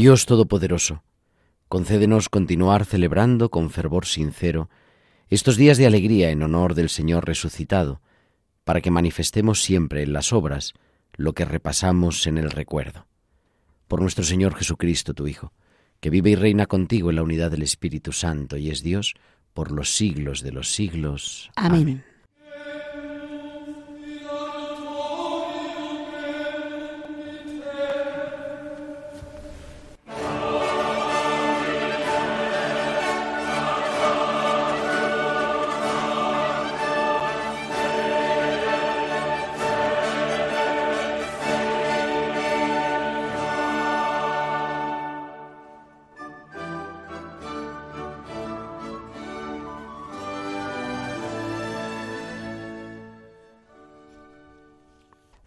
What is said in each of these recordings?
Dios Todopoderoso, concédenos continuar celebrando con fervor sincero estos días de alegría en honor del Señor resucitado, para que manifestemos siempre en las obras lo que repasamos en el recuerdo. Por nuestro Señor Jesucristo, tu Hijo, que vive y reina contigo en la unidad del Espíritu Santo y es Dios por los siglos de los siglos. Amén.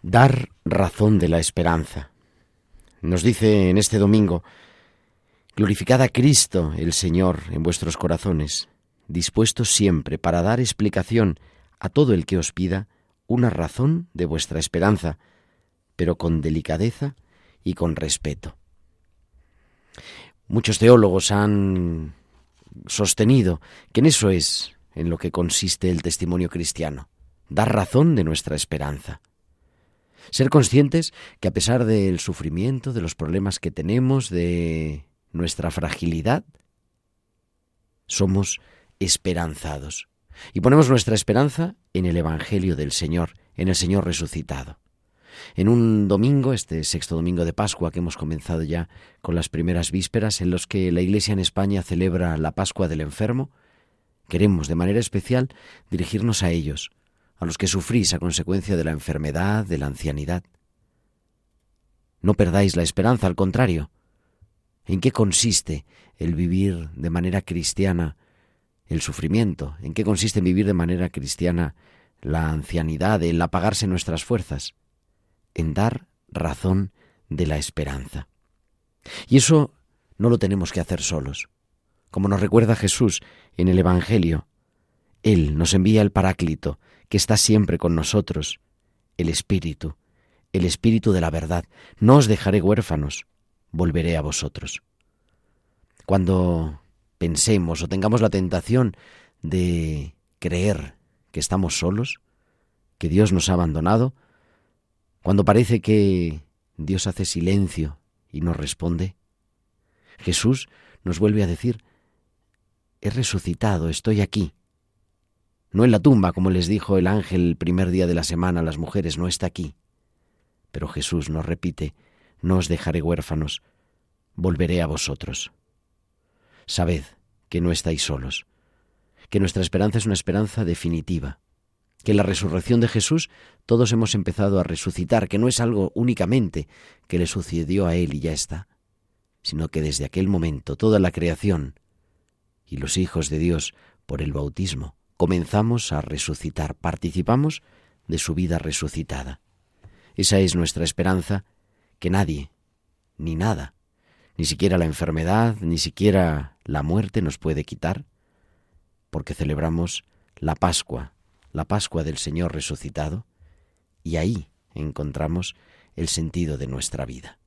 Dar razón de la esperanza. Nos dice en este domingo, glorificad a Cristo el Señor en vuestros corazones, dispuestos siempre para dar explicación a todo el que os pida una razón de vuestra esperanza, pero con delicadeza y con respeto. Muchos teólogos han sostenido que en eso es en lo que consiste el testimonio cristiano, dar razón de nuestra esperanza. Ser conscientes que a pesar del sufrimiento, de los problemas que tenemos, de nuestra fragilidad, somos esperanzados. Y ponemos nuestra esperanza en el Evangelio del Señor, en el Señor resucitado. En un domingo, este sexto domingo de Pascua que hemos comenzado ya con las primeras vísperas, en los que la Iglesia en España celebra la Pascua del enfermo, queremos de manera especial dirigirnos a ellos, a los que sufrís a consecuencia de la enfermedad, de la ancianidad. No perdáis la esperanza, al contrario. ¿En qué consiste el vivir de manera cristiana el sufrimiento? ¿En qué consiste en vivir de manera cristiana la ancianidad, el apagarse nuestras fuerzas? En dar razón de la esperanza. Y eso no lo tenemos que hacer solos. Como nos recuerda Jesús en el Evangelio, Él nos envía el Paráclito, que está siempre con nosotros, el Espíritu, el Espíritu de la verdad. No os dejaré huérfanos, volveré a vosotros. Cuando pensemos o tengamos la tentación de creer que estamos solos, que Dios nos ha abandonado, cuando parece que Dios hace silencio y nos responde, Jesús nos vuelve a decir, he resucitado, estoy aquí no en la tumba, como les dijo el ángel el primer día de la semana a las mujeres, no está aquí. Pero Jesús nos repite, no os dejaré huérfanos, volveré a vosotros. Sabed que no estáis solos, que nuestra esperanza es una esperanza definitiva, que en la resurrección de Jesús todos hemos empezado a resucitar, que no es algo únicamente que le sucedió a Él y ya está, sino que desde aquel momento toda la creación y los hijos de Dios por el bautismo comenzamos a resucitar, participamos de su vida resucitada. Esa es nuestra esperanza que nadie, ni nada, ni siquiera la enfermedad, ni siquiera la muerte nos puede quitar, porque celebramos la Pascua, la Pascua del Señor resucitado, y ahí encontramos el sentido de nuestra vida.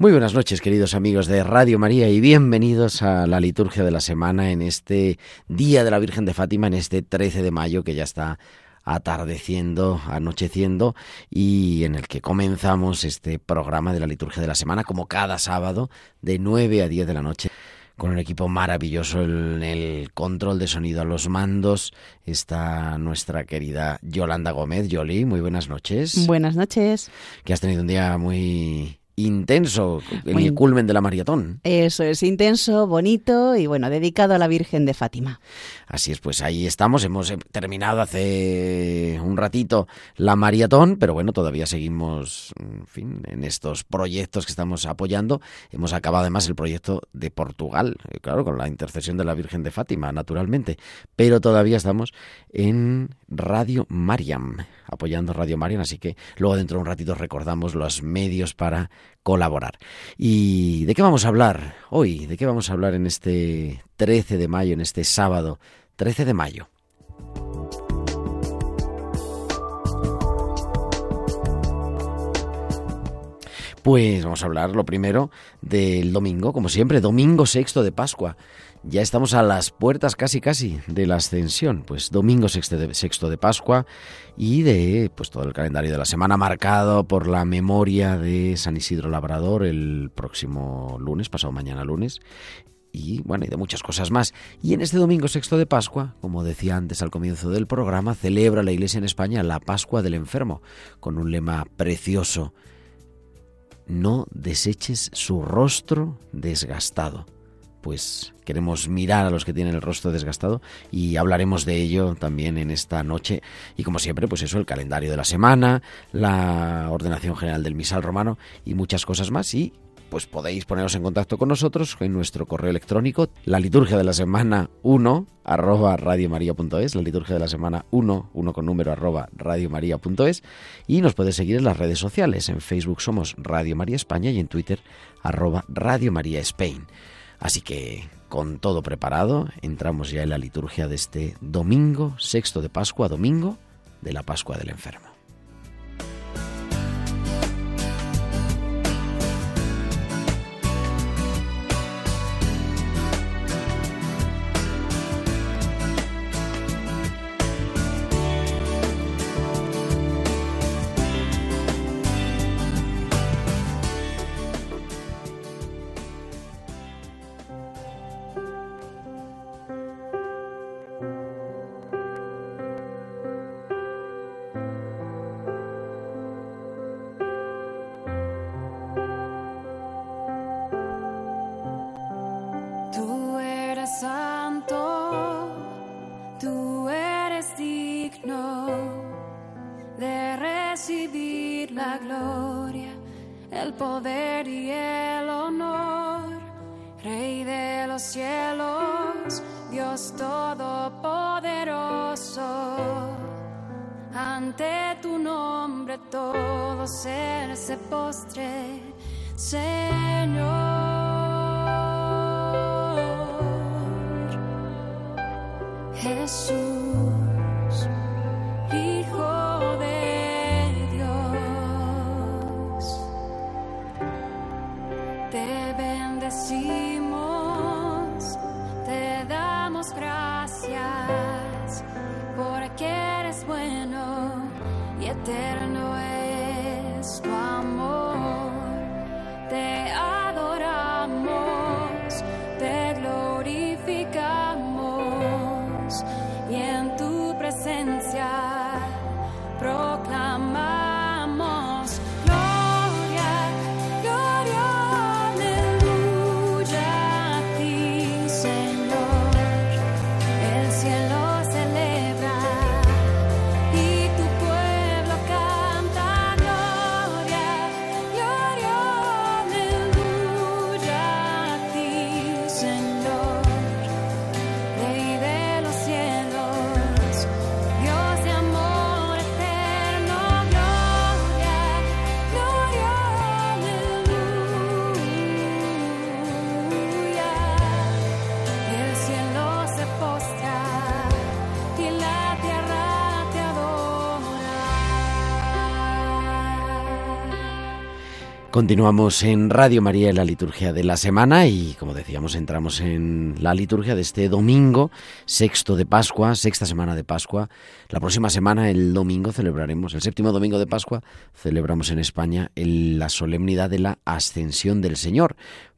Muy buenas noches, queridos amigos de Radio María, y bienvenidos a la liturgia de la semana en este Día de la Virgen de Fátima, en este 13 de mayo que ya está atardeciendo, anocheciendo y en el que comenzamos este programa de la liturgia de la semana como cada sábado de 9 a 10 de la noche con un equipo maravilloso en el control de sonido a los mandos. Está nuestra querida Yolanda Gómez. Yoli, muy buenas noches. Buenas noches. Que has tenido un día muy intenso, el culmen de la maratón. Eso es intenso, bonito y bueno, dedicado a la Virgen de Fátima. Así es, pues ahí estamos. Hemos eh, terminado hace un ratito la maratón, pero bueno, todavía seguimos, en fin, en estos proyectos que estamos apoyando. Hemos acabado además el proyecto de Portugal, eh, claro, con la intercesión de la Virgen de Fátima, naturalmente, pero todavía estamos en Radio Mariam, apoyando Radio Mariam, así que luego dentro de un ratito recordamos los medios para colaborar. ¿Y de qué vamos a hablar hoy? ¿De qué vamos a hablar en este 13 de mayo, en este sábado 13 de mayo? Pues vamos a hablar lo primero del domingo, como siempre, domingo sexto de Pascua. Ya estamos a las puertas casi casi de la ascensión, pues domingo sexto de, Pascua y de pues todo el calendario de la semana marcado por la memoria de San Isidro Labrador el próximo lunes, pasado mañana lunes, y bueno, y de muchas cosas más. Y en este domingo sexto de Pascua, como decía antes al comienzo del programa, celebra la Iglesia en España la Pascua del Enfermo, con un lema precioso, no deseches su rostro desgastado pues queremos mirar a los que tienen el rostro desgastado y hablaremos de ello también en esta noche. Y como siempre, pues eso, el calendario de la semana, la ordenación general del misal romano y muchas cosas más. Y pues podéis poneros en contacto con nosotros en nuestro correo electrónico, la liturgia de la semana 1 arroba radiomaria.es, la liturgia de la semana 1, 1 con número arroba radiomaria.es y nos puedes seguir en las redes sociales. En Facebook somos Radio María España y en Twitter arroba Radio María Spain. Así que, con todo preparado, entramos ya en la liturgia de este domingo, sexto de Pascua, domingo de la Pascua del Enfermo. Continuamos en Radio María en la liturgia de la semana y como decíamos entramos en la liturgia de este domingo, sexto de Pascua, sexta semana de Pascua. La próxima semana, el domingo, celebraremos, el séptimo domingo de Pascua, celebramos en España la solemnidad de la ascensión del Señor,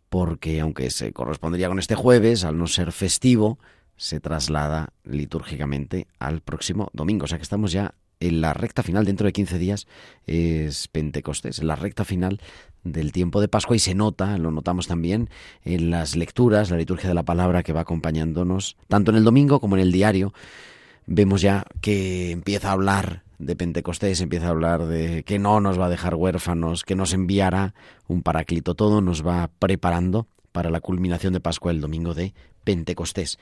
porque aunque se correspondería con este jueves, al no ser festivo, se traslada litúrgicamente al próximo domingo. O sea que estamos ya en la recta final, dentro de 15 días, es Pentecostés, en la recta final del tiempo de Pascua y se nota, lo notamos también en las lecturas, la liturgia de la palabra que va acompañándonos, tanto en el domingo como en el diario. Vemos ya que empieza a hablar de Pentecostés, empieza a hablar de que no nos va a dejar huérfanos, que nos enviará un paráclito, todo nos va preparando para la culminación de Pascua el domingo de Pentecostés.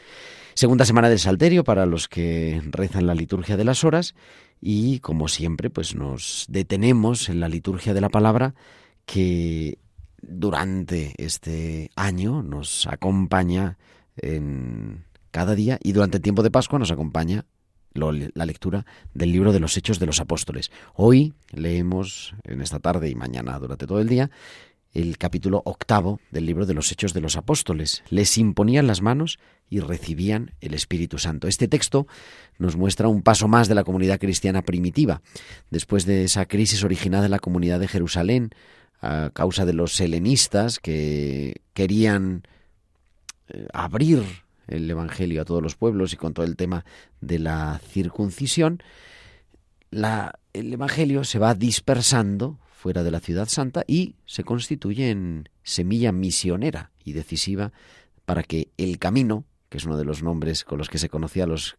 Segunda semana del Salterio para los que rezan la liturgia de las horas y como siempre pues nos detenemos en la liturgia de la palabra que durante este año nos acompaña en cada día y durante el tiempo de Pascua nos acompaña la lectura del libro de los Hechos de los Apóstoles. Hoy leemos en esta tarde y mañana durante todo el día el capítulo octavo del libro de los Hechos de los Apóstoles. Les imponían las manos y recibían el Espíritu Santo. Este texto nos muestra un paso más de la comunidad cristiana primitiva. Después de esa crisis originada en la comunidad de Jerusalén, a causa de los helenistas que querían eh, abrir el Evangelio a todos los pueblos y con todo el tema de la circuncisión, el Evangelio se va dispersando fuera de la ciudad santa y se constituye en semilla misionera y decisiva para que el camino, que es uno de los nombres con los que se conocía a los,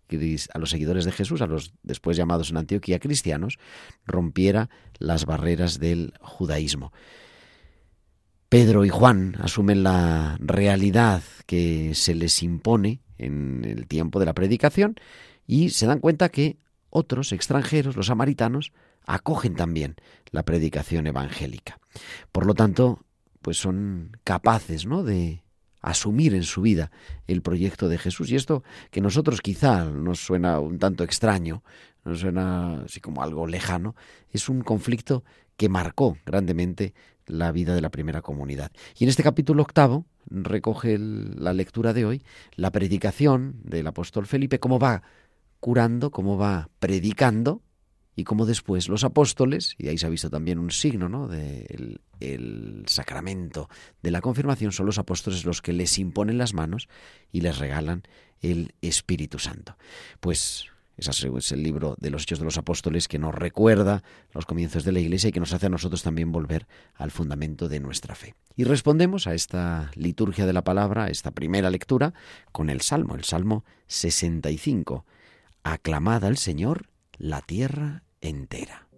a los seguidores de Jesús, a los después llamados en Antioquía cristianos, rompiera las barreras del judaísmo. Pedro y Juan asumen la realidad que se les impone en el tiempo de la predicación y se dan cuenta que otros extranjeros, los samaritanos, acogen también la predicación evangélica. Por lo tanto, pues son capaces, ¿no? de asumir en su vida el proyecto de Jesús. Y esto que nosotros quizá nos suena un tanto extraño, nos suena así como algo lejano, es un conflicto que marcó grandemente la vida de la primera comunidad. Y en este capítulo octavo recoge la lectura de hoy, la predicación del apóstol Felipe, cómo va curando, cómo va predicando y cómo después los apóstoles, y ahí se ha visto también un signo ¿no? del el sacramento de la confirmación, son los apóstoles los que les imponen las manos y les regalan el Espíritu Santo. Pues ese es el libro de los Hechos de los Apóstoles que nos recuerda los comienzos de la Iglesia y que nos hace a nosotros también volver al fundamento de nuestra fe. Y respondemos a esta liturgia de la palabra, a esta primera lectura, con el Salmo, el Salmo 65. Aclamad al Señor la tierra entera.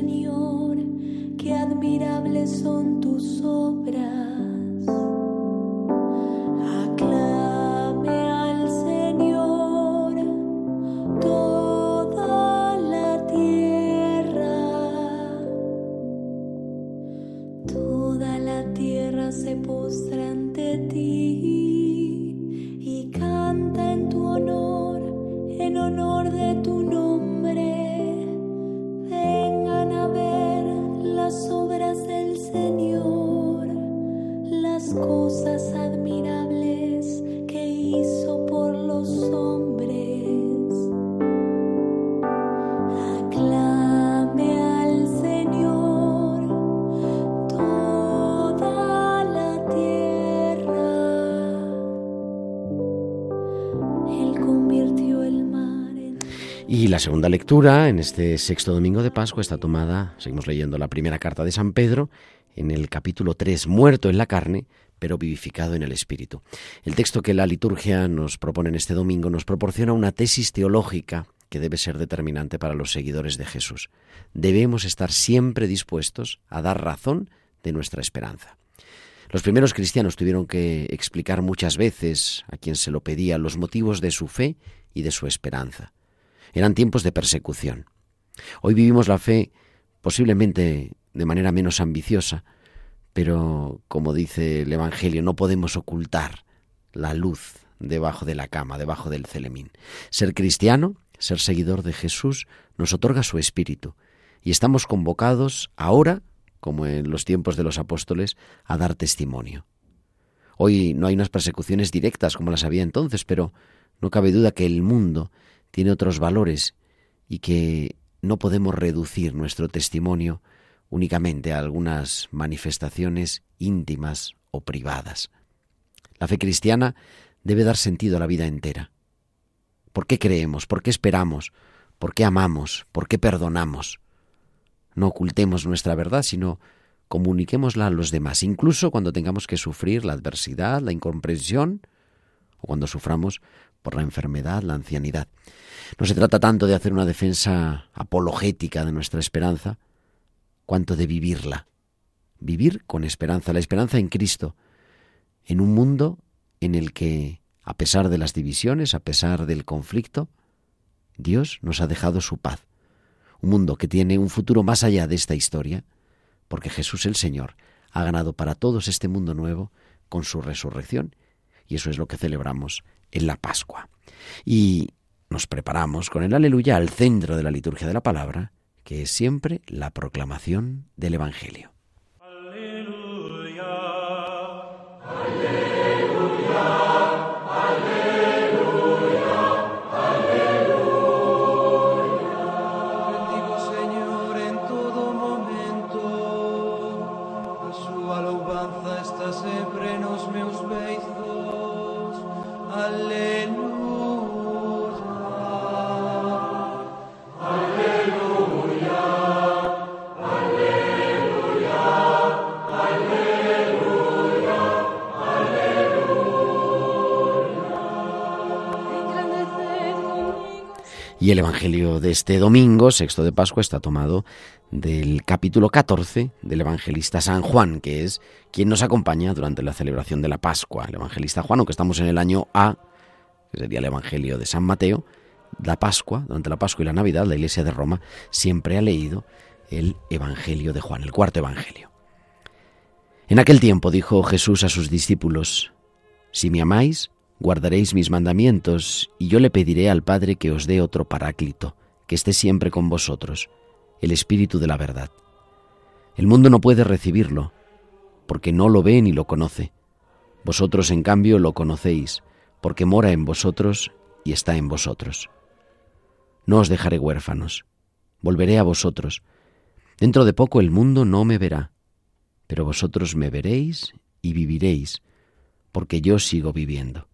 Señor, qué admirables son tus obras. Segunda lectura en este sexto domingo de Pascua está tomada, seguimos leyendo la primera carta de San Pedro, en el capítulo 3, muerto en la carne, pero vivificado en el Espíritu. El texto que la liturgia nos propone en este domingo nos proporciona una tesis teológica que debe ser determinante para los seguidores de Jesús. Debemos estar siempre dispuestos a dar razón de nuestra esperanza. Los primeros cristianos tuvieron que explicar muchas veces a quien se lo pedía los motivos de su fe y de su esperanza. Eran tiempos de persecución. Hoy vivimos la fe posiblemente de manera menos ambiciosa, pero como dice el Evangelio, no podemos ocultar la luz debajo de la cama, debajo del celemín. Ser cristiano, ser seguidor de Jesús, nos otorga su espíritu y estamos convocados ahora, como en los tiempos de los apóstoles, a dar testimonio. Hoy no hay unas persecuciones directas como las había entonces, pero no cabe duda que el mundo tiene otros valores y que no podemos reducir nuestro testimonio únicamente a algunas manifestaciones íntimas o privadas. La fe cristiana debe dar sentido a la vida entera. ¿Por qué creemos? ¿Por qué esperamos? ¿Por qué amamos? ¿Por qué perdonamos? No ocultemos nuestra verdad, sino comuniquémosla a los demás, incluso cuando tengamos que sufrir la adversidad, la incomprensión, o cuando suframos por la enfermedad, la ancianidad. No se trata tanto de hacer una defensa apologética de nuestra esperanza, cuanto de vivirla. Vivir con esperanza, la esperanza en Cristo, en un mundo en el que, a pesar de las divisiones, a pesar del conflicto, Dios nos ha dejado su paz. Un mundo que tiene un futuro más allá de esta historia, porque Jesús el Señor ha ganado para todos este mundo nuevo con su resurrección, y eso es lo que celebramos en la Pascua. Y nos preparamos con el aleluya al centro de la liturgia de la palabra, que es siempre la proclamación del Evangelio. Y el Evangelio de este domingo, sexto de Pascua, está tomado del capítulo 14 del evangelista San Juan, que es quien nos acompaña durante la celebración de la Pascua. El evangelista Juan, aunque estamos en el año A, que sería el Evangelio de San Mateo, la Pascua, durante la Pascua y la Navidad, la Iglesia de Roma siempre ha leído el Evangelio de Juan, el cuarto Evangelio. En aquel tiempo dijo Jesús a sus discípulos, Si me amáis, guardaréis mis mandamientos, y yo le pediré al Padre que os dé otro paráclito, que esté siempre con vosotros, el Espíritu de la verdad. El mundo no puede recibirlo, porque no lo ve ni lo conoce. Vosotros, en cambio, lo conocéis, porque mora en vosotros y está en vosotros. No os dejaré huérfanos, volveré a vosotros. Dentro de poco el mundo no me verá, pero vosotros me veréis y viviréis, porque yo sigo viviendo.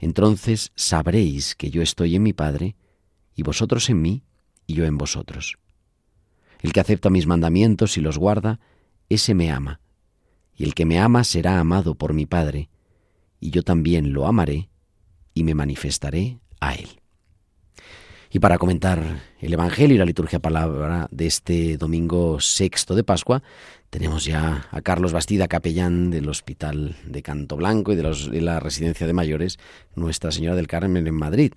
Entonces sabréis que yo estoy en mi Padre, y vosotros en mí, y yo en vosotros. El que acepta mis mandamientos y los guarda, ese me ama, y el que me ama será amado por mi Padre, y yo también lo amaré, y me manifestaré a él. Y para comentar el Evangelio y la liturgia palabra de este domingo sexto de Pascua, tenemos ya a Carlos Bastida, capellán del Hospital de Canto Blanco y de, la Residencia de Mayores Nuestra Señora del Carmen en Madrid.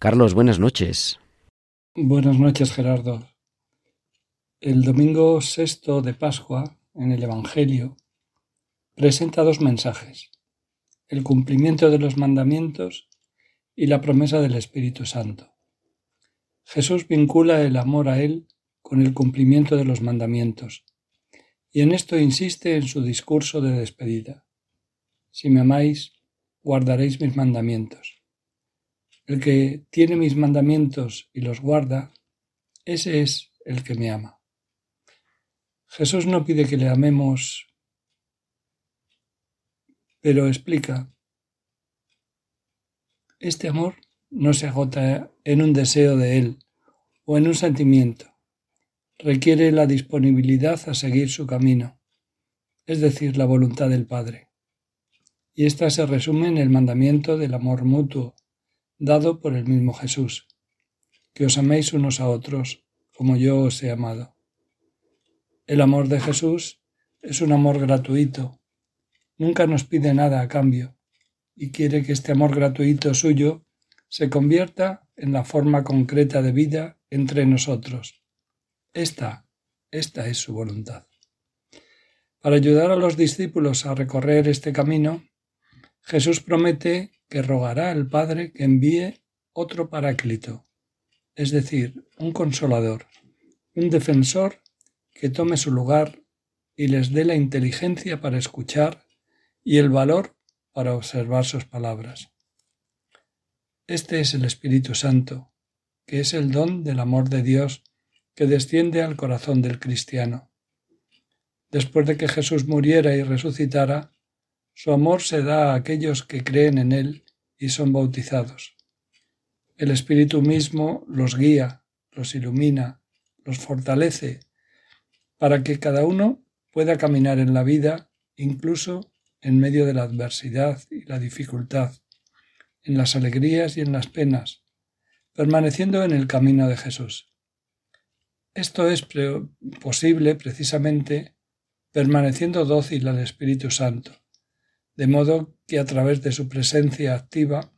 Carlos, buenas noches. Buenas noches, Gerardo. El domingo sexto de Pascua, en el Evangelio, presenta dos mensajes, el cumplimiento de los mandamientos y la promesa del Espíritu Santo. Jesús vincula el amor a Él con el cumplimiento de los mandamientos y en esto insiste en su discurso de despedida. Si me amáis, guardaréis mis mandamientos. El que tiene mis mandamientos y los guarda, ese es el que me ama. Jesús no pide que le amemos, pero explica, este amor no se agota en un deseo de Él o en un sentimiento. Requiere la disponibilidad a seguir su camino, es decir, la voluntad del Padre. Y ésta se resume en el mandamiento del amor mutuo, dado por el mismo Jesús, que os améis unos a otros como yo os he amado. El amor de Jesús es un amor gratuito, nunca nos pide nada a cambio, y quiere que este amor gratuito suyo se convierta en la forma concreta de vida entre nosotros. Esta, esta es su voluntad. Para ayudar a los discípulos a recorrer este camino, Jesús promete que rogará al Padre que envíe otro paráclito, es decir, un consolador, un defensor que tome su lugar y les dé la inteligencia para escuchar y el valor para observar sus palabras. Este es el Espíritu Santo, que es el don del amor de Dios que desciende al corazón del cristiano. Después de que Jesús muriera y resucitara, su amor se da a aquellos que creen en Él y son bautizados. El Espíritu mismo los guía, los ilumina, los fortalece, para que cada uno pueda caminar en la vida, incluso en medio de la adversidad y la dificultad, en las alegrías y en las penas, permaneciendo en el camino de Jesús. Esto es posible precisamente permaneciendo dócil al Espíritu Santo, de modo que a través de su presencia activa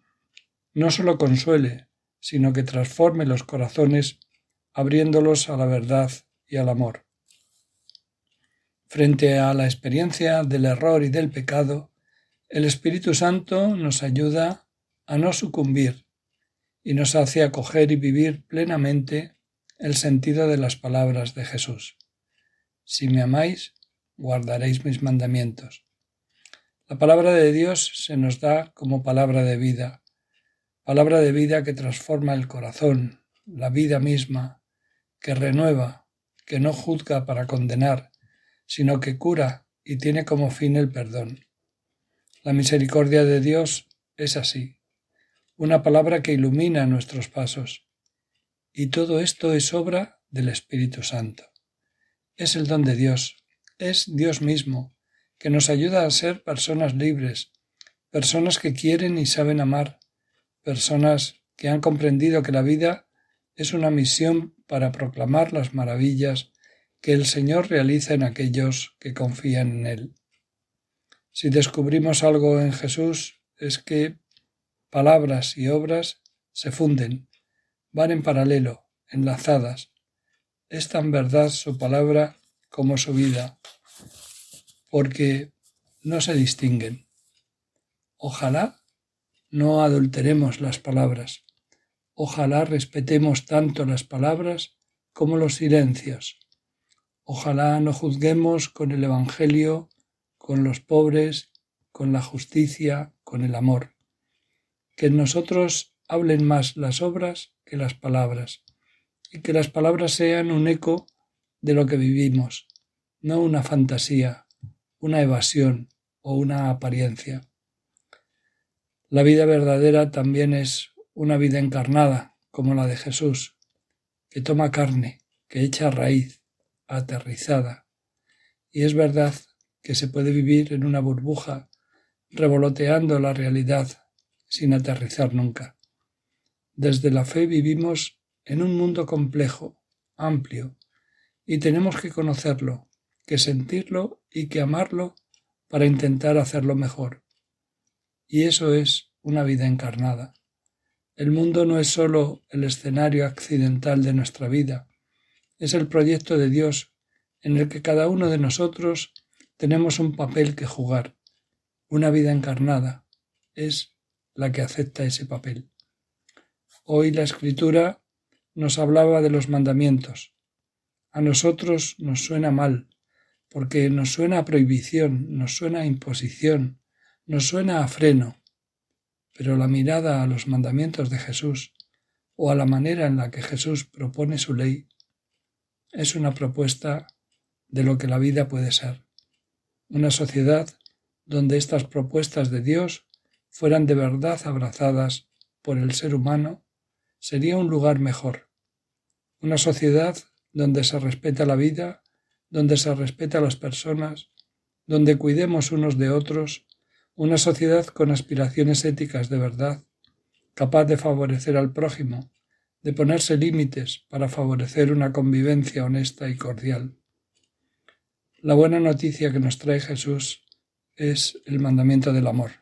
no sólo consuele, sino que transforme los corazones abriéndolos a la verdad y al amor. Frente a la experiencia del error y del pecado, el Espíritu Santo nos ayuda a no sucumbir y nos hace acoger y vivir plenamente el sentido de las palabras de Jesús. Si me amáis, guardaréis mis mandamientos. La palabra de Dios se nos da como palabra de vida, palabra de vida que transforma el corazón, la vida misma, que renueva, que no juzga para condenar, sino que cura y tiene como fin el perdón. La misericordia de Dios es así, una palabra que ilumina nuestros pasos. Y todo esto es obra del Espíritu Santo. Es el don de Dios, es Dios mismo, que nos ayuda a ser personas libres, personas que quieren y saben amar, personas que han comprendido que la vida es una misión para proclamar las maravillas que el Señor realiza en aquellos que confían en Él. Si descubrimos algo en Jesús es que palabras y obras se funden, van en paralelo, enlazadas. Es tan verdad su palabra como su vida, porque no se distinguen. Ojalá no adulteremos las palabras. Ojalá respetemos tanto las palabras como los silencios. Ojalá no juzguemos con el Evangelio, con los pobres, con la justicia, con el amor. Que en nosotros hablen más las obras que las palabras, y que las palabras sean un eco de lo que vivimos, no una fantasía, una evasión o una apariencia. La vida verdadera también es una vida encarnada, como la de Jesús, que toma carne, que echa raíz, aterrizada. Y es verdad que se puede vivir en una burbuja, revoloteando la realidad, sin aterrizar nunca. Desde la fe vivimos en un mundo complejo, amplio, y tenemos que conocerlo, que sentirlo y que amarlo para intentar hacerlo mejor. Y eso es una vida encarnada. El mundo no es sólo el escenario accidental de nuestra vida, es el proyecto de Dios en el que cada uno de nosotros tenemos un papel que jugar. Una vida encarnada es la que acepta ese papel. Hoy la escritura nos hablaba de los mandamientos. A nosotros nos suena mal, porque nos suena a prohibición, nos suena a imposición, nos suena a freno, pero la mirada a los mandamientos de Jesús o a la manera en la que Jesús propone su ley es una propuesta de lo que la vida puede ser. Una sociedad donde estas propuestas de Dios fueran de verdad abrazadas por el ser humano sería un lugar mejor. una sociedad donde se respeta la vida, donde se respeta a las personas, donde cuidemos unos de otros, una sociedad con aspiraciones éticas de verdad, capaz de favorecer al prójimo, de ponerse límites para favorecer una convivencia honesta y cordial. La buena noticia que nos trae Jesús es el mandamiento del amor.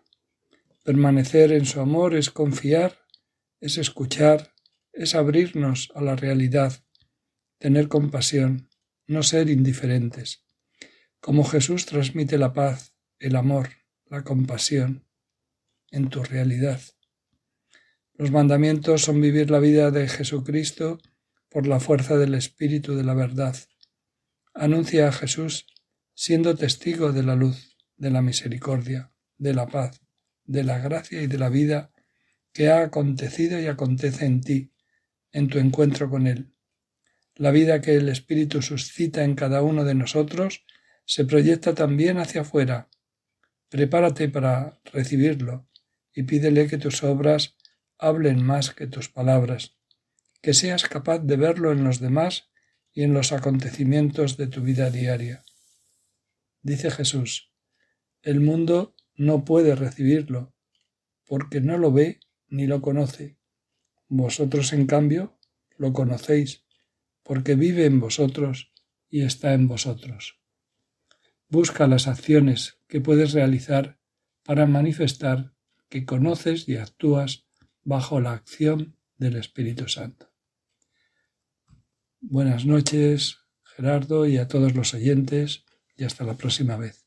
Permanecer en su amor es confiar, es escuchar, es abrirnos a la realidad, tener compasión, no ser indiferentes. Como Jesús transmite la paz, el amor, la compasión en tu realidad. Los mandamientos son vivir la vida de Jesucristo por la fuerza del Espíritu de la verdad. Anuncia a Jesús siendo testigo de la luz, de la misericordia, de la paz, de la gracia y de la vida que ha acontecido y acontece en ti, en tu encuentro con Él. La vida que el Espíritu suscita en cada uno de nosotros se proyecta también hacia afuera. Prepárate para recibirlo y pídele que tus obras hablen más que tus palabras, que seas capaz de verlo en los demás y en los acontecimientos de tu vida diaria. Dice Jesús, el mundo no puede recibirlo, porque no lo ve ni lo conoce. Vosotros, en cambio, lo conocéis, porque vive en vosotros y está en vosotros. Busca las acciones que puedes realizar para manifestar que conoces y actúas bajo la acción del Espíritu Santo. Buenas noches, Gerardo, y a todos los oyentes, y hasta la próxima vez.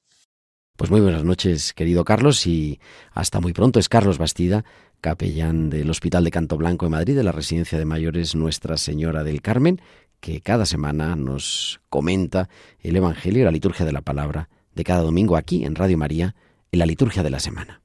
Pues muy buenas noches, querido Carlos, y hasta muy pronto. Es Carlos Bastida, capellán del Hospital de Canto Blanco de Madrid, de la Residencia de Mayores Nuestra Señora del Carmen, que cada semana nos comenta el Evangelio y la liturgia de la palabra de cada domingo aquí en Radio María, en la liturgia de la semana.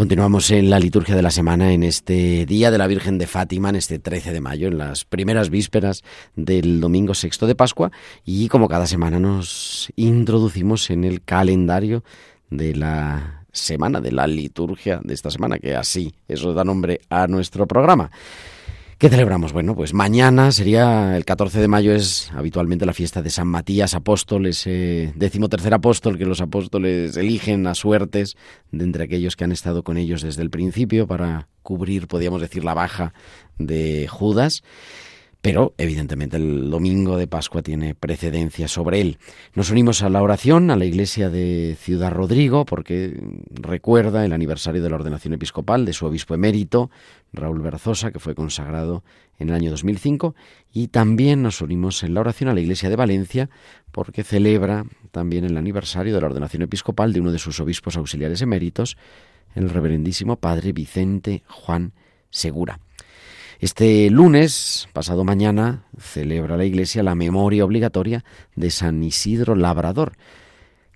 Continuamos en la liturgia de la semana en este día de la Virgen de Fátima, en este 13 de mayo, en las primeras vísperas del domingo sexto de Pascua, y como cada semana nos introducimos en el calendario de la semana, de la liturgia de esta semana, que así eso da nombre a nuestro programa. ¿Qué celebramos? Bueno, pues mañana sería el 14 de mayo, es habitualmente la fiesta de San Matías Apóstol, ese decimotercer apóstol que los apóstoles eligen a suertes de entre aquellos que han estado con ellos desde el principio para cubrir, podríamos decir, la baja de Judas pero evidentemente el domingo de Pascua tiene precedencia sobre él. Nos unimos a la oración a la iglesia de Ciudad Rodrigo porque recuerda el aniversario de la ordenación episcopal de su obispo emérito, Raúl Berzosa, que fue consagrado en el año 2005, y también nos unimos en la oración a la iglesia de Valencia porque celebra también el aniversario de la ordenación episcopal de uno de sus obispos auxiliares eméritos, el reverendísimo padre Vicente Juan Segura. Este lunes, pasado mañana, celebra la Iglesia la memoria obligatoria de San Isidro Labrador,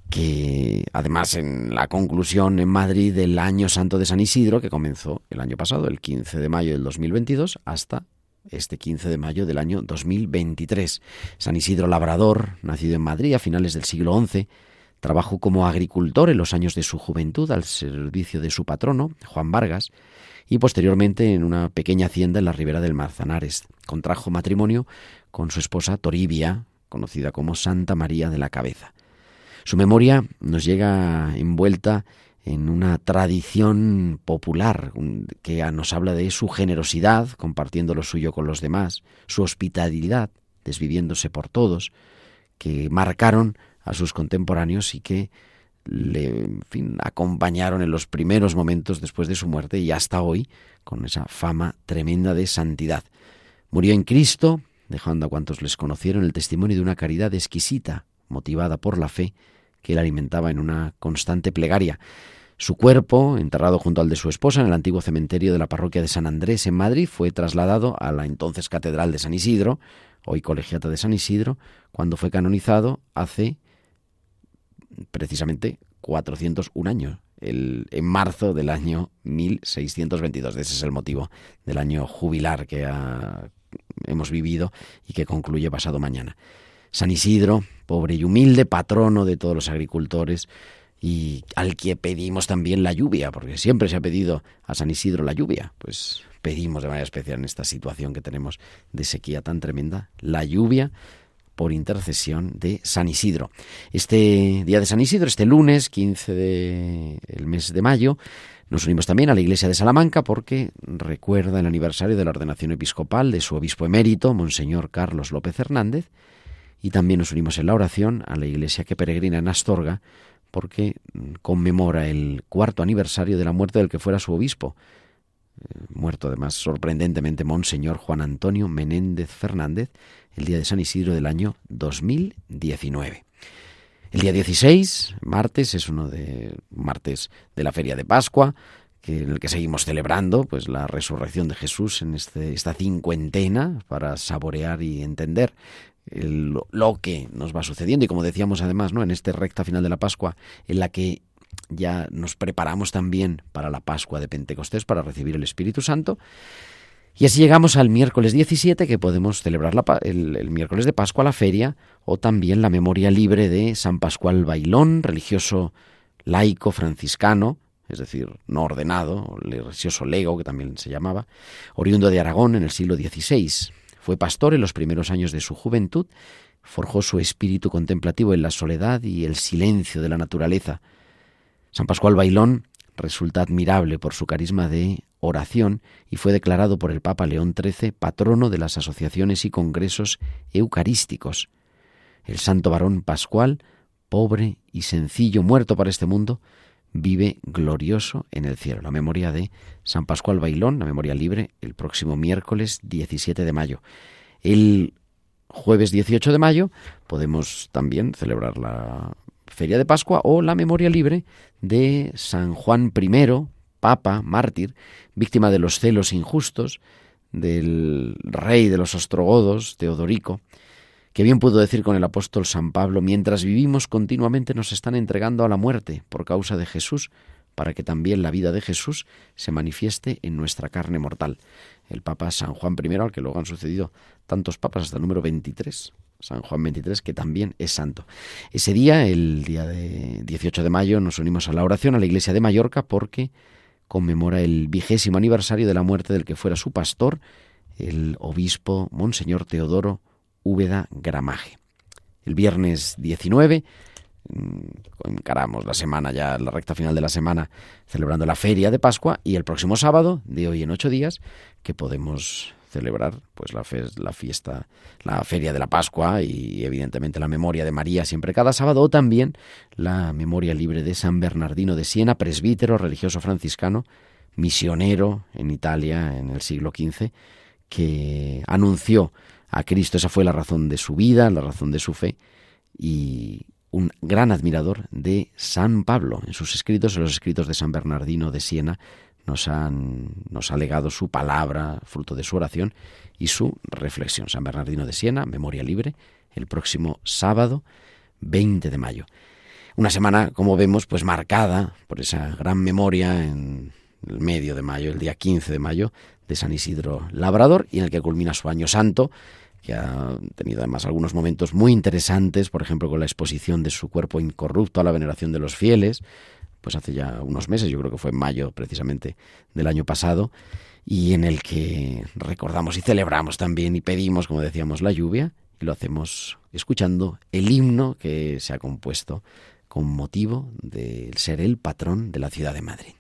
que además en la conclusión en Madrid del Año Santo de San Isidro, que comenzó el año pasado, el 15 de mayo del 2022, hasta este 15 de mayo del año 2023. San Isidro Labrador, nacido en Madrid a finales del siglo XI, trabajó como agricultor en los años de su juventud al servicio de su patrono, Juan Vargas, y posteriormente en una pequeña hacienda en la ribera del Marzanares. Contrajo matrimonio con su esposa Toribia, conocida como Santa María de la Cabeza. Su memoria nos llega envuelta en una tradición popular que nos habla de su generosidad, compartiendo lo suyo con los demás, su hospitalidad, desviviéndose por todos, que marcaron a sus contemporáneos y que le acompañaron en los primeros momentos después de su muerte y hasta hoy con esa fama tremenda de santidad. Murió en Cristo, dejando a cuantos les conocieron el testimonio de una caridad exquisita, motivada por la fe que él alimentaba en una constante plegaria. Su cuerpo, enterrado junto al de su esposa en el antiguo cementerio de la parroquia de San Andrés en Madrid, fue trasladado a la entonces Catedral de San Isidro, hoy Colegiata de San Isidro, cuando fue canonizado hace precisamente 401 años, el, en marzo del año 1622. Ese es el motivo del año jubilar que hemos vivido y que concluye pasado mañana. San Isidro, pobre y humilde patrono de todos los agricultores, y al que pedimos también la lluvia, porque siempre se ha pedido a San Isidro la lluvia, pues pedimos de manera especial en esta situación que tenemos de sequía tan tremenda, la lluvia por intercesión de San Isidro. Este día de San Isidro, este lunes 15 del mes de mayo, nos unimos también a la iglesia de Salamanca porque recuerda el aniversario de la ordenación episcopal de su obispo emérito, Monseñor Carlos López Hernández, y también nos unimos en la oración a la iglesia que peregrina en Astorga porque conmemora el cuarto aniversario de la muerte del que fuera su obispo, eh, muerto además sorprendentemente Monseñor Juan Antonio Menéndez Fernández, el día de San Isidro del año 2019. El día 16, martes, es uno de martes de la feria de Pascua, que, en el que seguimos celebrando pues la resurrección de Jesús en este, esta cincuentena para saborear y entender lo que nos va sucediendo y como decíamos además no en esta recta final de la Pascua en la que ya nos preparamos también para la Pascua de Pentecostés para recibir el Espíritu Santo y así llegamos al miércoles 17, que podemos celebrar el, miércoles de Pascua, la feria, o también la memoria libre de San Pascual Bailón, religioso laico franciscano, es decir, no ordenado, religioso lego, que también se llamaba, oriundo de Aragón en el siglo XVI. Fue pastor en los primeros años de su juventud, forjó su espíritu contemplativo en la soledad y el silencio de la naturaleza. San Pascual Bailón resulta admirable por su carisma de oración y fue declarado por el Papa León XIII patrono de las asociaciones y congresos eucarísticos. El santo varón Pascual, pobre y sencillo, muerto para este mundo, vive glorioso en el cielo. La memoria de San Pascual Bailón, la memoria libre, el próximo miércoles 17 de mayo. El jueves 18 de mayo podemos también celebrar la Feria de Pascua o la memoria libre de San Juan I, Papa, mártir, víctima de los celos injustos del rey de los ostrogodos, Teodorico, que bien pudo decir con el apóstol San Pablo, mientras vivimos continuamente nos están entregando a la muerte por causa de Jesús, para que también la vida de Jesús se manifieste en nuestra carne mortal. El Papa San Juan I, al que luego han sucedido tantos papas hasta el número 23, San Juan 23, que también es santo. Ese día, el día de 18 de mayo, nos unimos a la oración a la iglesia de Mallorca porque conmemora el vigésimo aniversario de la muerte del que fuera su pastor, el obispo Monseñor Teodoro Úbeda Gramaje. El viernes 19 mm, encaramos la semana ya, la recta final de la semana, celebrando la feria de Pascua y el próximo sábado, de hoy en ocho días, que podemos celebrar pues la, la fiesta, la feria de la Pascua y evidentemente la memoria de María siempre cada sábado o también la memoria libre de San Bernardino de Siena, presbítero religioso franciscano, misionero en Italia en el siglo XV, que anunció a Cristo, esa fue la razón de su vida, la razón de su fe y un gran admirador de San Pablo. En sus escritos, en los escritos de San Bernardino de Siena, nos, han, nos ha legado su palabra, fruto de su oración y su reflexión. San Bernardino de Siena, Memoria Libre, el próximo sábado 20 de mayo. Una semana, como vemos, pues marcada por esa gran memoria en el medio de mayo, el día 15 de mayo, de San Isidro Labrador, y en el que culmina su año santo, que ha tenido además algunos momentos muy interesantes, por ejemplo, con la exposición de su cuerpo incorrupto a la veneración de los fieles, pues hace ya unos meses, yo creo que fue en mayo precisamente del año pasado, y en el que recordamos y celebramos también y pedimos, como decíamos, la lluvia, y lo hacemos escuchando el himno que se ha compuesto con motivo de ser el patrón de la ciudad de Madrid.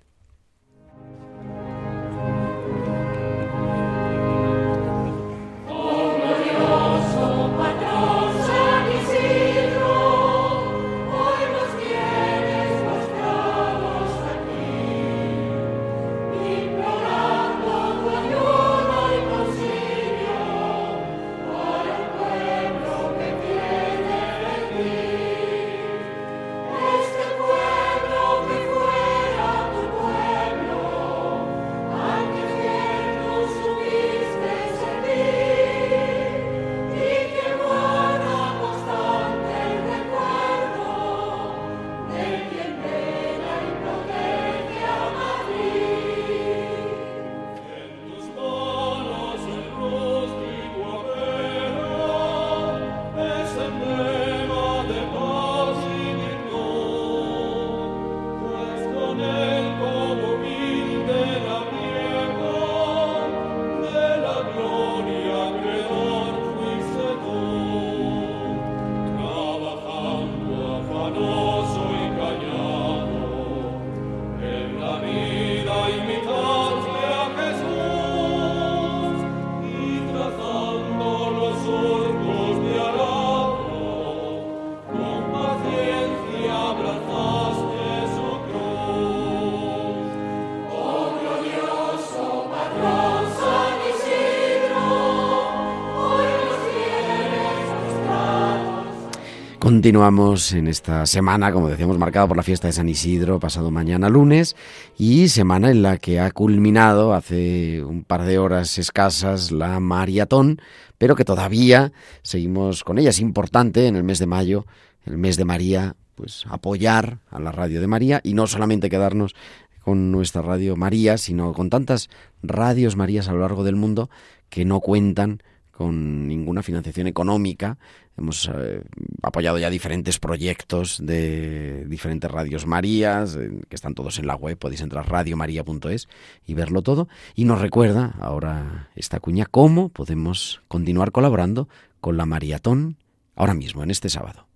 Continuamos en esta semana, como decíamos, marcada por la fiesta de San Isidro, pasado mañana lunes, y semana en la que ha culminado hace un par de horas escasas la maratón, pero que todavía seguimos con ella. Es importante en el mes de mayo, el mes de María, pues apoyar a la radio de María y no solamente quedarnos con nuestra radio María, sino con tantas radios Marías a lo largo del mundo que no cuentan con ninguna financiación económica. Hemos eh, apoyado ya diferentes proyectos de diferentes radios Marías, que están todos en la web, podéis entrar a radiomaria.es y verlo todo. Y nos recuerda ahora esta cuña cómo podemos continuar colaborando con la Maratón ahora mismo, en este sábado.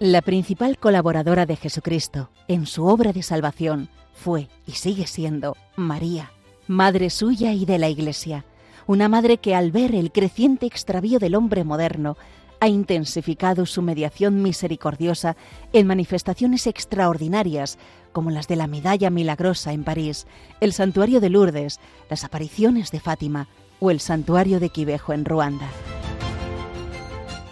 La principal colaboradora de Jesucristo en su obra de salvación fue y sigue siendo María madre suya y de la Iglesia, una madre que al ver el creciente extravío del hombre moderno, ha intensificado su mediación misericordiosa en manifestaciones extraordinarias como las de la Medalla Milagrosa en París, el Santuario de Lourdes, las apariciones de Fátima o el Santuario de Quivejo en Ruanda.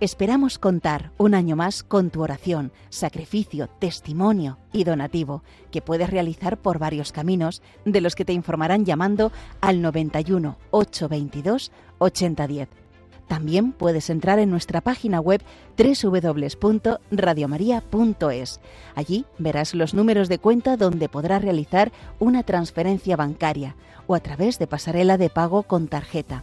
Esperamos contar un año más con tu oración, sacrificio, testimonio y donativo, que puedes realizar por varios caminos, de los que te informarán llamando al 91 822 8010. También puedes entrar en nuestra página web www.radiomaria.es. Allí verás los números de cuenta donde podrás realizar una transferencia bancaria o a través de pasarela de pago con tarjeta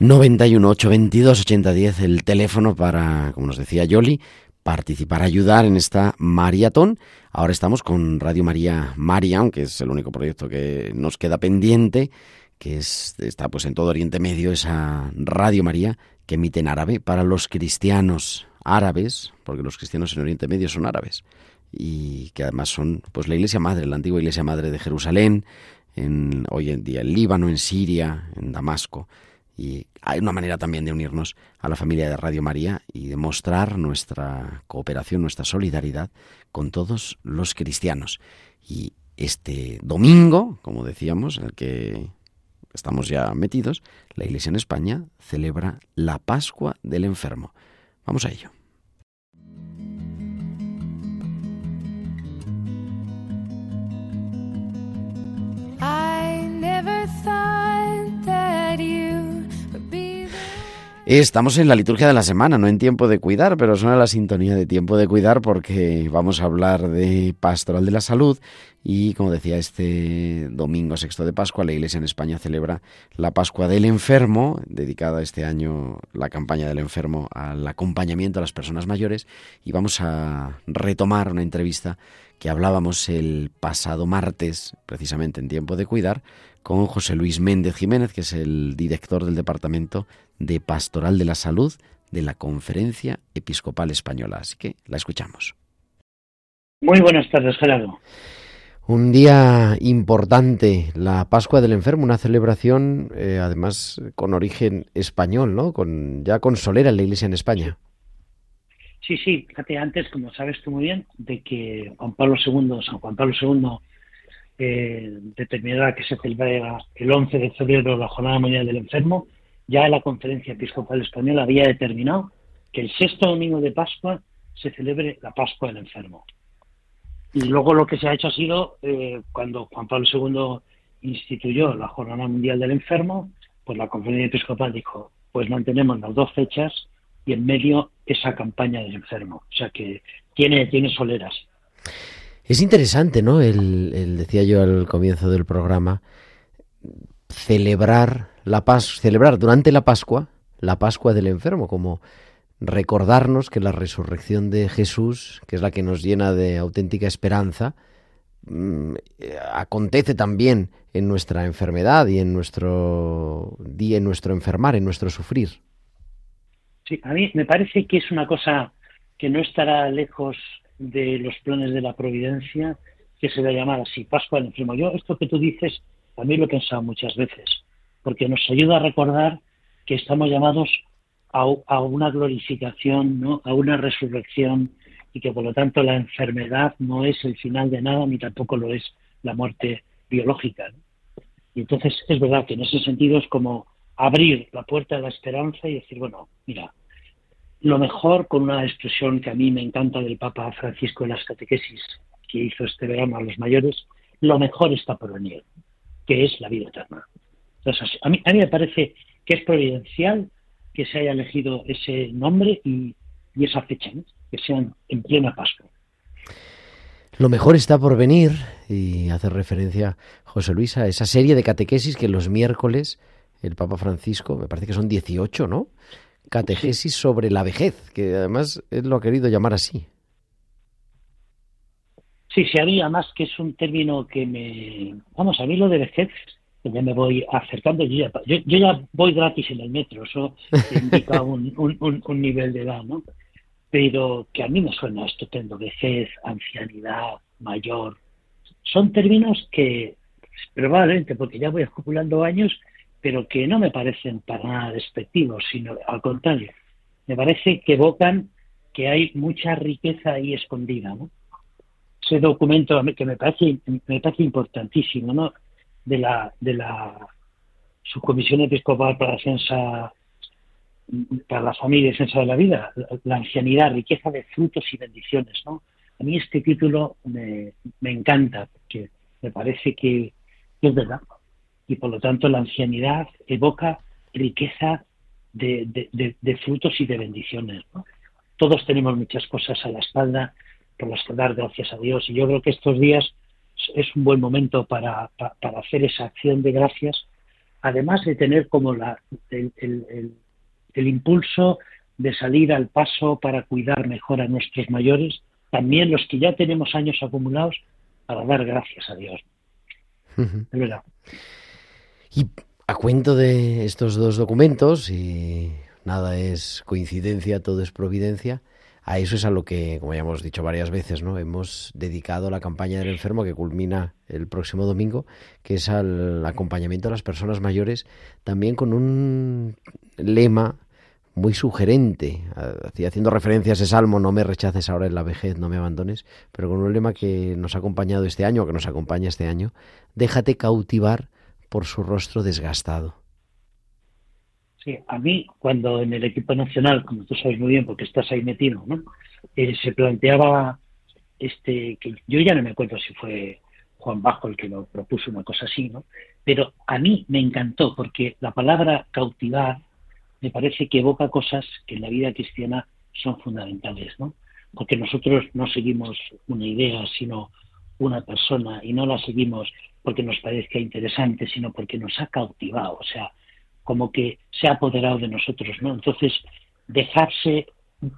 91 822 8010 el teléfono para, como nos decía Yoli, participar, ayudar en esta maratón. Ahora estamos con Radio María María, aunque es el único proyecto que nos queda pendiente, que es, está pues en todo Oriente Medio, esa Radio María que emite en árabe para los cristianos árabes, porque los cristianos en Oriente Medio son árabes y que además son pues la iglesia madre, la antigua iglesia madre de Jerusalén, en, hoy en día en Líbano, en Siria, en Damasco y hay una manera también de unirnos a la familia de Radio María y de mostrar nuestra cooperación, nuestra solidaridad con todos los cristianos. Y este domingo, como decíamos, en el que estamos ya metidos, la Iglesia en España celebra la Pascua del Enfermo. Vamos a ello. Estamos en la liturgia de la semana, no en tiempo de cuidar, pero suena la sintonía de tiempo de cuidar porque vamos a hablar de pastoral de la salud y, como decía, este domingo sexto de Pascua, la Iglesia en España celebra la Pascua del Enfermo, dedicada este año la campaña del enfermo al acompañamiento a las personas mayores. Y vamos a retomar una entrevista que hablábamos el pasado martes, precisamente en tiempo de cuidar, con José Luis Méndez Jiménez, que es el director del Departamento de Pastoral de la Salud de la Conferencia Episcopal Española. Así que la escuchamos. Muy buenas tardes, Gerardo. Un día importante, la Pascua del Enfermo, una celebración eh, además con origen español, ¿no? Con, ya con solera en la Iglesia en España. Sí, sí, fíjate antes, como sabes tú muy bien, de que Juan Pablo II, San Juan Pablo II, eh, que se celebrara el 11 de febrero la Jornada Mundial del Enfermo, ya la Conferencia Episcopal Española había determinado que el sexto domingo de Pascua se celebre la Pascua del Enfermo. Y luego lo que se ha hecho ha sido, eh, cuando Juan Pablo II instituyó la Jornada Mundial del Enfermo, pues la Conferencia Episcopal dijo, pues mantenemos las dos fechas y en medio esa campaña del enfermo. O sea que tiene, tiene soleras. Es interesante, ¿no? El, decía yo al comienzo del programa, celebrar la paz, celebrar durante la Pascua la Pascua del enfermo, como recordarnos que la resurrección de Jesús, que es la que nos llena de auténtica esperanza, mm, acontece también en nuestra enfermedad y en nuestro día, en nuestro enfermar, en nuestro sufrir. Sí, a mí me parece que es una cosa que no estará lejos de los planes de la providencia, que se va a llamar así, Pascua del enfermo. Yo, esto que tú dices, a mí lo he pensado muchas veces porque nos ayuda a recordar que estamos llamados a, una glorificación, ¿no? a una resurrección y que por lo tanto la enfermedad no es el final de nada ni tampoco lo es la muerte biológica. Y entonces es verdad que en ese sentido es como abrir la puerta de la esperanza y decir, bueno, mira, lo mejor con una expresión que a mí me encanta del Papa Francisco en las catequesis que hizo este verano a los mayores, lo mejor está por venir, que es la vida eterna a mí, me parece que es providencial que se haya elegido ese nombre y, esa fecha, que sean en plena Pascua. Lo mejor está por venir, y hace referencia José Luis a esa serie de catequesis que los miércoles el Papa Francisco, me parece que son 18, ¿no? Catequesis sobre la vejez, que además él lo ha querido llamar así. Sí, se había más que es un término que me... Vamos, a mí lo de vejez ya me voy acercando, yo ya, yo, ya voy gratis en el metro, eso indica un, un, nivel de edad, ¿no? Pero que a mí me suena estupendo, vejez, ancianidad, mayor, son términos que probablemente, porque ya voy acumulando años, pero que no me parecen para nada despectivos, sino al contrario, me parece que evocan que hay mucha riqueza ahí escondida, ¿no? Ese documento que me parece, me parece importantísimo, ¿no? de la, de la Subcomisión Episcopal para la Defensa para la familia y defensa de la vida, la, ancianidad, riqueza de frutos y bendiciones, ¿no? A mí este título me, me encanta, porque me parece que, es verdad. Y por lo tanto la ancianidad evoca riqueza de, de, frutos y de bendiciones. ¿no? Todos tenemos muchas cosas a la espalda por las que dar gracias a Dios. Y yo creo que estos días es un buen momento para, para, hacer esa acción de gracias, además de tener como la, el, el, el, impulso de salir al paso para cuidar mejor a nuestros mayores, también los que ya tenemos años acumulados, para dar gracias a Dios. verdad. Y a cuento de estos dos documentos, y nada es coincidencia, todo es providencia, a eso es a lo que, como ya hemos dicho varias veces, ¿no? hemos dedicado la campaña del enfermo que culmina el próximo domingo, que es al acompañamiento a las personas mayores, también con un lema muy sugerente, haciendo referencia a ese salmo, no me rechaces ahora en la vejez, no me abandones, pero con un lema que nos ha acompañado este año, que nos acompaña este año, déjate cautivar por su rostro desgastado. Sí, a mí cuando en el equipo nacional, como tú sabes muy bien porque estás ahí metido, ¿no? Eh, se planteaba este que yo ya no me acuerdo si fue Juan Bajo el que lo propuso una cosa así, ¿no? Pero a mí me encantó porque la palabra cautivar me parece que evoca cosas que en la vida cristiana son fundamentales, ¿no? Porque nosotros no seguimos una idea, sino una persona y no la seguimos porque nos parezca interesante, sino porque nos ha cautivado, o sea, como que se ha apoderado de nosotros, ¿no? Entonces, dejarse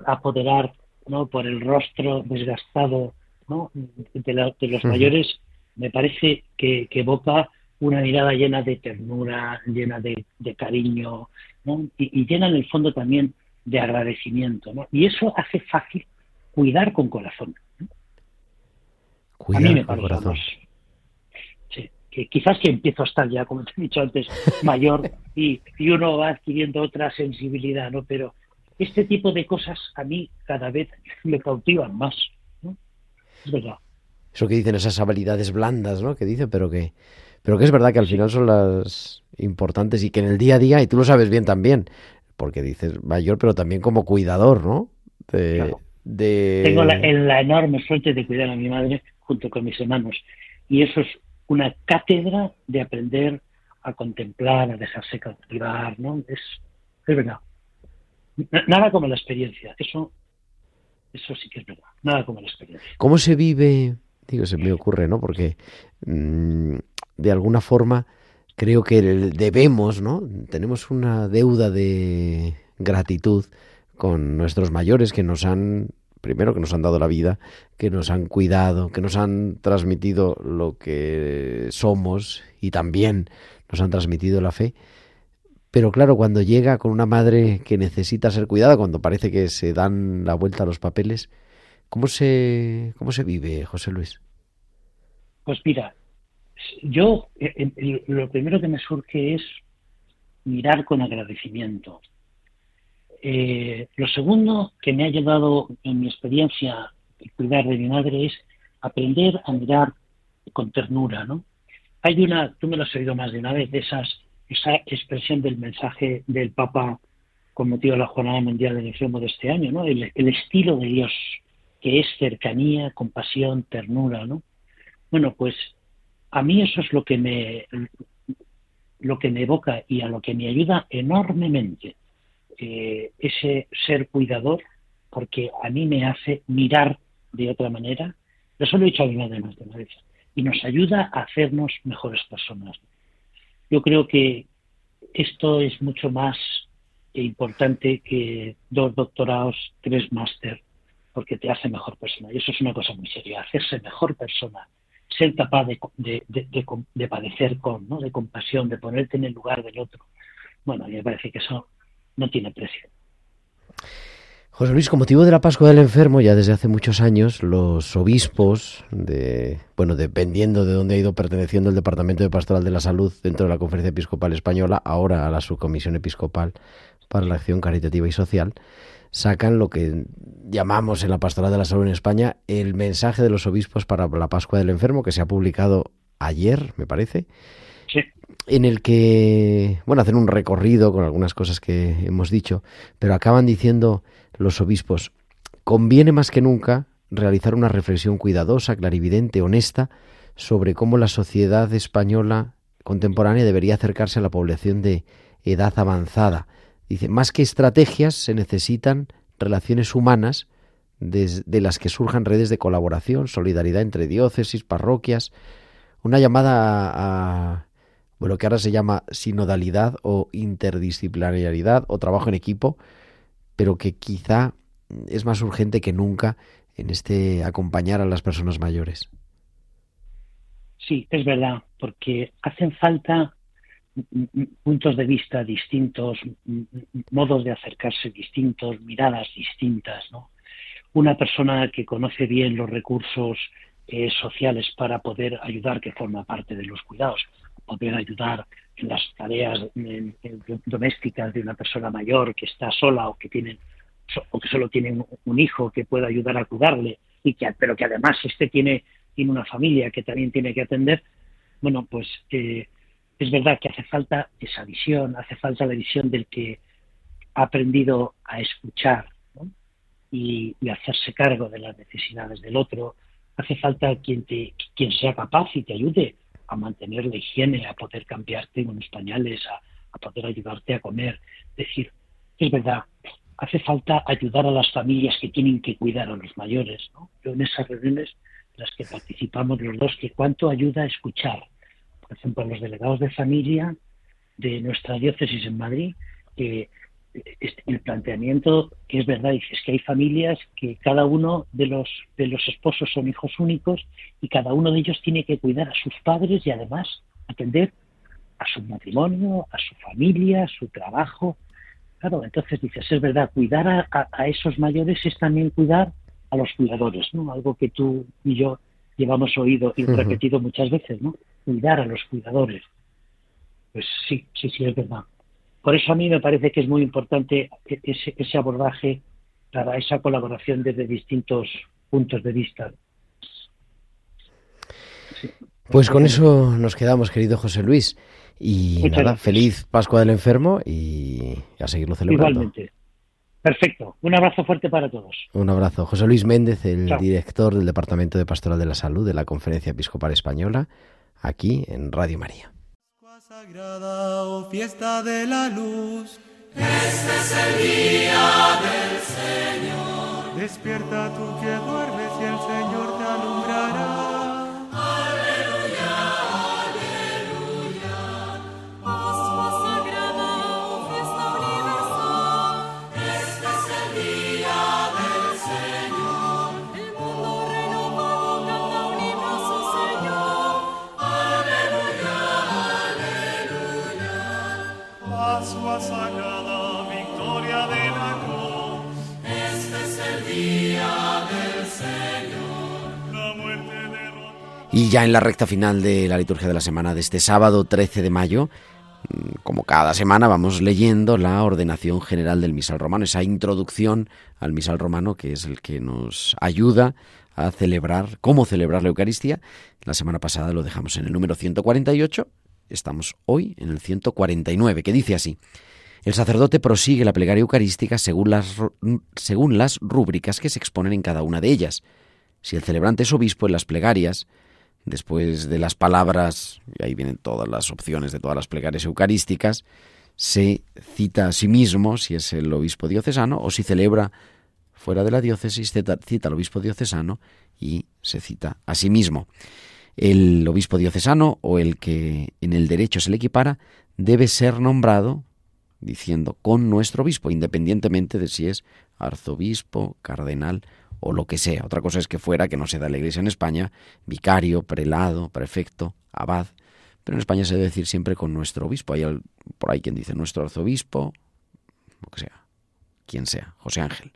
apoderar, ¿no? Por el rostro desgastado, ¿no? De, los mayores, me parece que, evoca una mirada llena de ternura, llena de, cariño, ¿no? Y, llena en el fondo también de agradecimiento, ¿no? Y eso hace fácil cuidar con corazón. Cuidar a mí me con corazón. Sí, que quizás que empiezo a estar ya, como te he dicho antes, mayor y, y uno va adquiriendo otra sensibilidad, ¿no? Pero este tipo de cosas a mí cada vez me cautivan más, ¿no? Es verdad. Eso que dicen esas habilidades blandas, ¿no? Que dice, pero que, pero que es verdad que al final son las importantes y que en el día a día, y tú lo sabes bien también, porque dices mayor, pero también como cuidador, ¿no? De, Tengo la, la, enorme suerte de cuidar a mi madre junto con mis hermanos. Y eso es una cátedra de aprender a contemplar, a dejarse cautivar, ¿no? Es, es verdad. Nada como la experiencia. Eso, eso sí que es verdad. Nada como la experiencia. ¿Cómo se vive? Digo, se me ocurre, ¿no? Porque mm, de alguna forma creo que debemos, ¿no? Tenemos una deuda de gratitud con nuestros mayores que nos han primero que nos han dado la vida, que nos han cuidado, que nos han transmitido lo que somos y también nos han transmitido la fe. Pero claro, cuando llega con una madre que necesita ser cuidada, cuando parece que se dan la vuelta a los papeles, ¿cómo se, cómo se vive, José Luis? Pues mira, yo eh, eh, lo primero que me surge es mirar con agradecimiento. Eh, lo segundo que me ha llevado en mi experiencia cuidar de mi madre es aprender a mirar con ternura, ¿no? Hay una, tú me lo has oído más de una vez, de esas, esa expresión del mensaje del Papa con motivo de la Jornada Mundial del Enfermo de este año, ¿no? El, el estilo de Dios, que es cercanía, compasión, ternura, ¿no? Bueno, pues a mí eso es lo que me lo que me evoca y a lo que me ayuda enormemente eh, ese ser cuidador porque a mí me hace mirar de otra manera eso lo he dicho a mi más de una vez y nos ayuda a hacernos mejores personas yo creo que esto es mucho más importante que dos doctorados tres máster porque te hace mejor persona y eso es una cosa muy seria hacerse mejor persona ser capaz de, de, padecer con, ¿no? de compasión, de ponerte en el lugar del otro. Bueno, a mí me parece que eso no tiene precio. José Luis, con motivo de la Pascua del Enfermo, ya desde hace muchos años, los obispos, de, bueno, dependiendo de dónde ha ido perteneciendo el Departamento de Pastoral de la Salud dentro de la Conferencia Episcopal Española, ahora a la Subcomisión Episcopal para la Acción Caritativa y Social, sacan lo que llamamos en la Pastoral de la Salud en España el mensaje de los obispos para la Pascua del Enfermo, que se ha publicado ayer, me parece. En el que, bueno, hacen un recorrido con algunas cosas que hemos dicho, pero acaban diciendo los obispos, conviene más que nunca realizar una reflexión cuidadosa, clarividente, honesta, sobre cómo la sociedad española contemporánea debería acercarse a la población de edad avanzada, Dice, más que estrategias se necesitan relaciones humanas de, las que surjan redes de colaboración, solidaridad entre diócesis, parroquias, una llamada a, bueno, que ahora se llama sinodalidad o interdisciplinariedad o trabajo en equipo, pero que quizá es más urgente que nunca en este acompañar a las personas mayores. Sí, es verdad, porque hacen falta puntos de vista distintos, modos de acercarse distintos, miradas distintas, ¿no? Una persona que conoce bien los recursos eh, sociales para poder ayudar, que forma parte de los cuidados, poder ayudar en las tareas domésticas de una persona mayor que está sola o que tiene o que solo tiene un, hijo que pueda ayudar a cuidarle y que pero que además este tiene tiene una familia que también tiene que atender bueno pues eh, es verdad que hace falta esa visión, hace falta la visión del que ha aprendido a escuchar y, hacerse cargo de las necesidades del otro. Hace falta quien, te, quien sea capaz y te ayude a mantener la higiene, a poder cambiarte unos pañales, a, a poder ayudarte a comer. Es decir, es verdad, hace falta ayudar a las familias que tienen que cuidar a los mayores. ¿no? Yo en esas reuniones en las que participamos los dos, que cuánto ayuda a escuchar. Por ejemplo, a los delegados de familia de nuestra diócesis en Madrid, que el planteamiento que es verdad, dices que hay familias que cada uno de los, de los esposos son hijos únicos y cada uno de ellos tiene que cuidar a sus padres y además atender a su matrimonio, a su familia, a su trabajo. Claro, entonces dices, es verdad, cuidar a, esos mayores es también cuidar a los cuidadores, ¿no? Algo que tú y yo llevamos oído y repetido muchas veces, ¿no? Cuidar a los cuidadores. Pues sí, sí, sí, es verdad. Por eso a mí me parece que es muy importante ese, ese abordaje para esa colaboración desde distintos puntos de vista. Pues con eso nos quedamos, querido José Luis. Y nada, feliz Pascua del Enfermo y a seguirlo celebrando. Igualmente. Perfecto. Un abrazo fuerte para todos. Un abrazo. José Luis Méndez, el director del Departamento de Pastoral de la Salud de la Conferencia Episcopal Española, aquí en Radio María. Sagrada o fiesta de la luz, este es el día del Señor. Despierta tú que duermes y el Señor Y ya en la recta final de la liturgia de la semana de este sábado 13 de mayo, mm, como cada semana vamos leyendo la ordenación general del misal romano, esa introducción al misal romano que es el que nos ayuda a celebrar, cómo celebrar la Eucaristía. La semana pasada lo dejamos en el número 148, estamos hoy en el 149, que dice así. El sacerdote prosigue la plegaria eucarística según las, según las rúbricas que se exponen en cada una de ellas. Si el celebrante es obispo en las plegarias, después de las palabras, y ahí vienen todas las opciones de todas las plegarias eucarísticas, se cita a sí mismo, si es el obispo diocesano, o si celebra fuera de la diócesis, cita, al obispo diocesano y se cita a sí mismo. El obispo diocesano o el que en el derecho se le equipara debe ser nombrado diciendo con nuestro obispo, independientemente de si es arzobispo, cardenal o lo que sea. Otra cosa es que fuera, que no se da en la Iglesia en España, vicario, prelado, prefecto, abad, pero en España se debe decir siempre con nuestro obispo. Hay por ahí quien dice nuestro arzobispo, lo que sea, quien sea, José Ángel.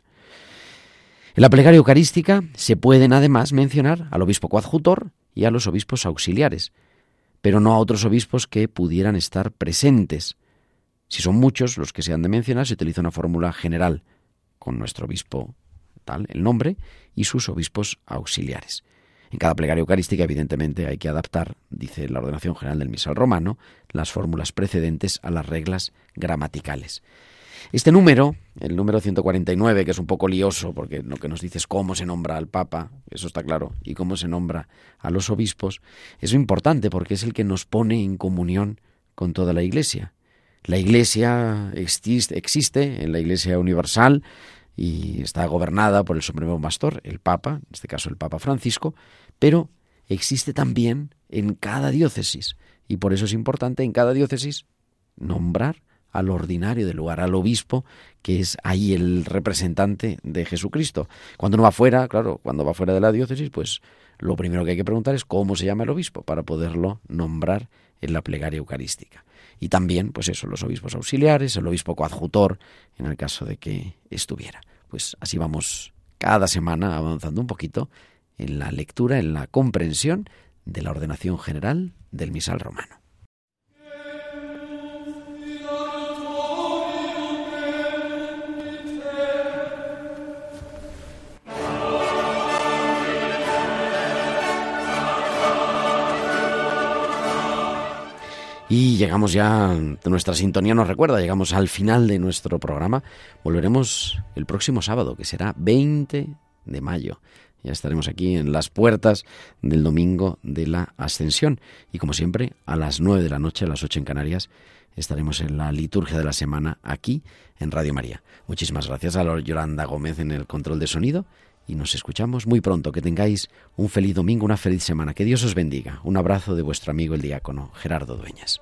En la plegaria eucarística se pueden además mencionar al obispo coadjutor y a los obispos auxiliares, pero no a otros obispos que pudieran estar presentes. Si son muchos los que se han de mencionar, se utiliza una fórmula general con nuestro obispo el nombre, y sus obispos auxiliares. En cada plegaria eucarística, evidentemente, hay que adaptar, dice la ordenación general del misal romano, las fórmulas precedentes a las reglas gramaticales. Este número, el número 149, que es un poco lioso, porque lo que nos dice es cómo se nombra al Papa, eso está claro, y cómo se nombra a los obispos, es importante porque es el que nos pone en comunión con toda la Iglesia. La Iglesia existe en la Iglesia universal, y está gobernada por el supremo pastor, el Papa, en este caso el Papa Francisco, pero existe también en cada diócesis y por eso es importante en cada diócesis nombrar al ordinario del lugar, al obispo, que es ahí el representante de Jesucristo. Cuando uno va fuera, claro, cuando va fuera de la diócesis, pues lo primero que hay que preguntar es cómo se llama el obispo para poderlo nombrar en la plegaria eucarística. Y también, pues eso, los obispos auxiliares, el obispo coadjutor, en el caso de que estuviera. Pues así vamos cada semana avanzando un poquito en la lectura, en la comprensión de la ordenación general del misal romano. Y llegamos ya, nuestra sintonía nos recuerda, llegamos al final de nuestro programa. Volveremos el próximo sábado, que será 20 de mayo. Ya estaremos aquí en las puertas del domingo de la Ascensión. Y como siempre, a las 9 de la noche, a las 8 en Canarias, estaremos en la liturgia de la semana aquí en Radio María. Muchísimas gracias a Yolanda Gómez en el control de sonido y nos escuchamos muy pronto. Que tengáis un feliz domingo, una feliz semana. Que Dios os bendiga. Un abrazo de vuestro amigo el diácono Gerardo Dueñas.